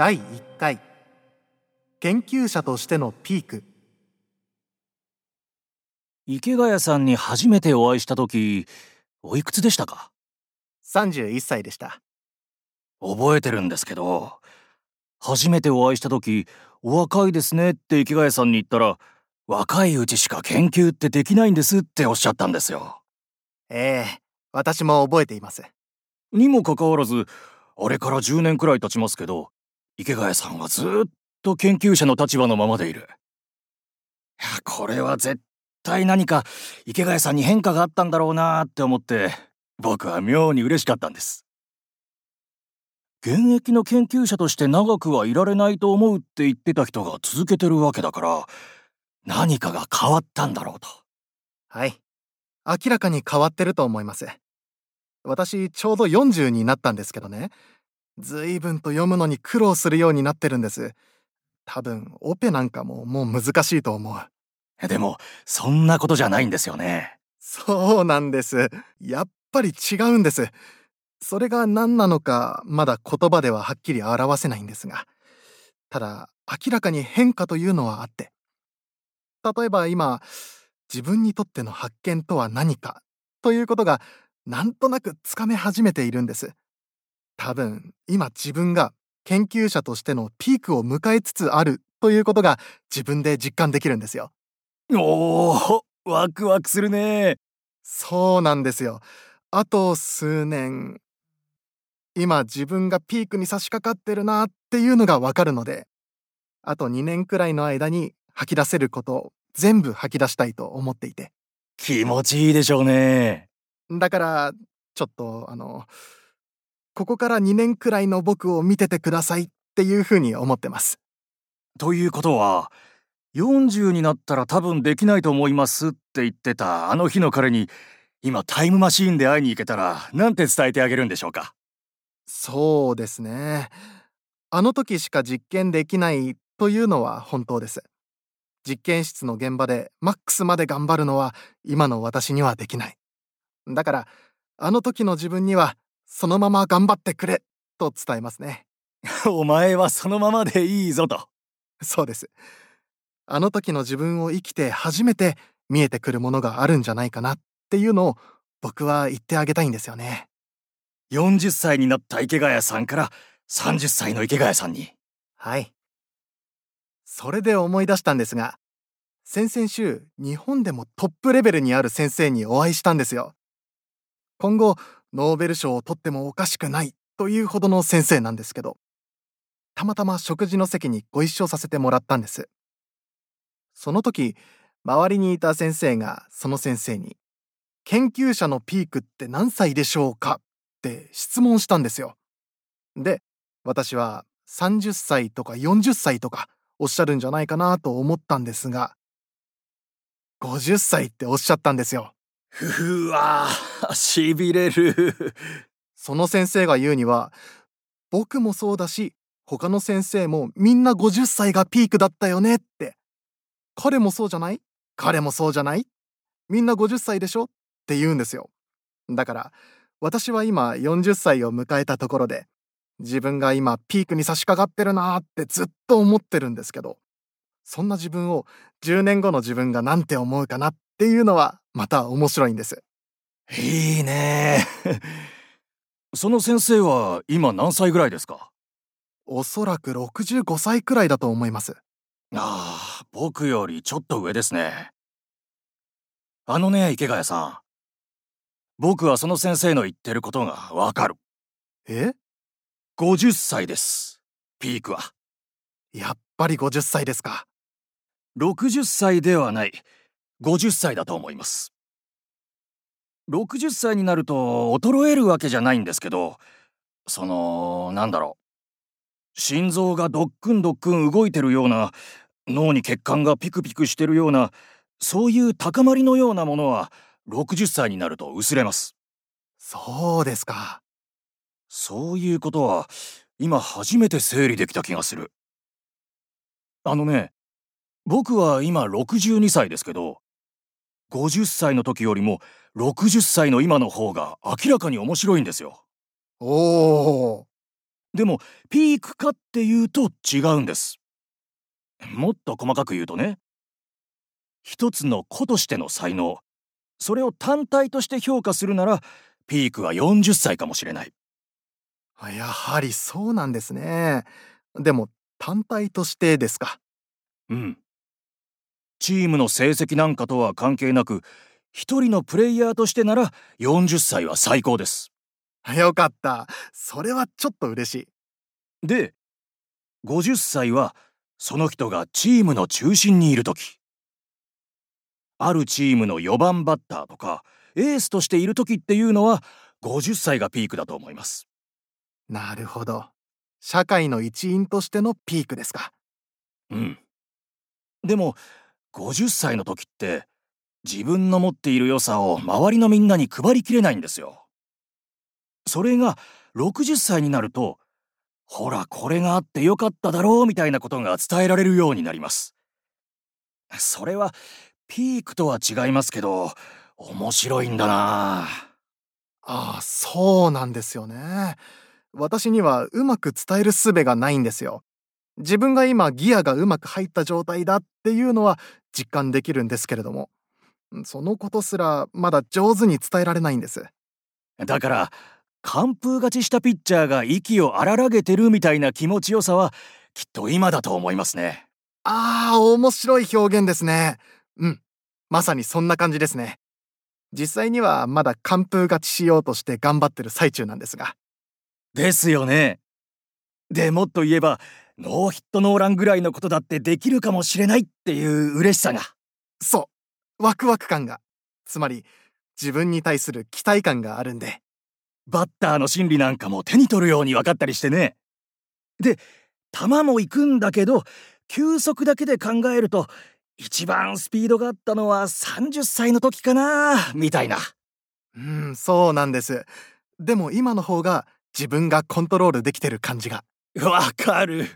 第1回。研究者としてのピーク。池谷さんに初めてお会いした時おいくつでしたか？31歳でした。覚えてるんですけど初めてお会いした時お若いですねって池谷さんに言ったら若いうちしか研究ってできないんですっておっしゃったんですよ。ええ私も覚えています。にもかかわらずあれから10年くらい経ちますけど池谷さんはずっと研究者の立場のままでいる。いやこれは絶対何か池谷さんに変化があったんだろうなって思って僕は妙に嬉しかったんです。現役の研究者として長くはいられないと思うって言ってた人が続けてるわけだから何かが変わったんだろうと。はい。明らかに変わってると思います。私ちょうど40になったんですけどね。随分と読むのに苦労するようになってるんです。多分オペなんかももう難しいと思う。でもそんなことじゃないんですよね。そうなんです。やっぱり違うんです。それが何なのかまだ言葉でははっきり表せないんですが。ただ明らかに変化というのはあって。例えば今自分にとっての発見とは何かということがなんとなくつかめ始めているんです多分今自分が研究者としてのピークを迎えつつあるということが自分で実感できるんですよ。おーワクワクするね。そうなんですよ。あと数年今自分がピークに差し掛かってるなっていうのがわかるのであと2年くらいの間に吐き出せることを全部吐き出したいと思っていて。気持ちいいでしょうね。だからちょっとあのここから2年くらいの僕を見ててくださいっていうふうに思ってます。ということは40になったら多分できないと思いますって言ってたあの日の彼に今タイムマシーンで会いに行けたらなんて伝えてあげるんでしょうか？そうですね。あの時しか実験できないというのは本当です。実験室の現場でマックスまで頑張るのは今の私にはできない。だからあの時の自分にはそのまま頑張ってくれ。と伝えますね。お前はそのままでいいぞと。そうです。あの時の自分を生きて初めて見えてくるものがあるんじゃないかなっていうのを僕は言ってあげたいんですよね。40歳になった池谷さんから30歳の池谷さんに。はい。それで思い出したんですが先々週日本でもトップレベルにある先生にお会いしたんですよ。今後ノーベル賞を取ってもおかしくないというほどの先生なんですけどたまたま食事の席にご一緒させてもらったんですその時周りにいた先生がその先生に「研究者のピークって何歳でしょうか?」って質問したんですよで私は30歳とか40歳とかおっしゃるんじゃないかなと思ったんですが50歳っておっしゃったんですようわしびれる。その先生が言うには僕もそうだし他の先生もみんな50歳がピークだったよねって。彼もそうじゃない？彼もそうじゃない？みんな50歳でしょ？って言うんですよ。だから私は今40歳を迎えたところで自分が今ピークに差し掛かってるなーってずっと思ってるんですけどそんな自分を10年後の自分が何て思うかなっていうのはまた面白いんです。いいね。その先生は今何歳ぐらいですか？おそらく65歳くらいだと思います。ああ僕よりちょっと上ですね。あのね池谷さん。僕はその先生の言ってることがわかる。え？50歳です。ピークは。やっぱり50歳ですか60歳ではない。50歳だと思います。60歳になると衰えるわけじゃないんですけどそのなんだろう。心臓がドックンドックン動いてるような脳に血管がピクピクしてるようなそういう高まりのようなものは60歳になると薄れます。そうですか。そういうことは今初めて整理できた気がする。あのね僕は今62歳ですけど50歳の時よりも60歳の今の方が明らかに面白いんですよ。おおでもピークかっていうと違うんです。もっと細かく言うとね一つの子としての才能それを単体として評価するならピークは40歳かもしれない。やはりそうなんですね。でも単体としてですか。うんチームの成績なんかとは関係なく一人のプレイヤーとしてなら40歳は最高ですよかった。それはちょっと嬉しい。で50歳はその人がチームの中心にいる時あるチームの4番バッターとかエースとしている時っていうのは50歳がピークだと思いますなるほど。社会の一員としてのピークですか。うんでも50歳の時って自分の持っている良さを周りのみんなに配りきれないんですよそれが60歳になるとほらこれがあってよかっただろうみたいなことが伝えられるようになりますそれはピークとは違いますけど面白いんだなああ、そうなんですよね。私にはうまく伝える術がないんですよ。自分が今ギアがうまく入った状態だっていうのは実感できるんですけれども、そのことすらまだ上手に伝えられないんです。だから完封勝ちしたピッチャーが息を荒らげてるみたいな気持ちよさはきっと今だと思いますねああ、面白い表現ですね。うん。まさにそんな感じですね。実際にはまだ完封勝ちしようとして頑張ってる最中なんですが。ですよねでもっと言えばノーヒットノーランぐらいのことだってできるかもしれないっていう嬉しさがそう。ワクワク感が。つまり、自分に対する期待感があるんで。バッターの心理なんかも手に取るように分かったりしてねで球も行くんだけど球速だけで考えると一番スピードがあったのは30歳の時かなみたいなうん、そうなんです。でも今の方が自分がコントロールできてる感じが。わかる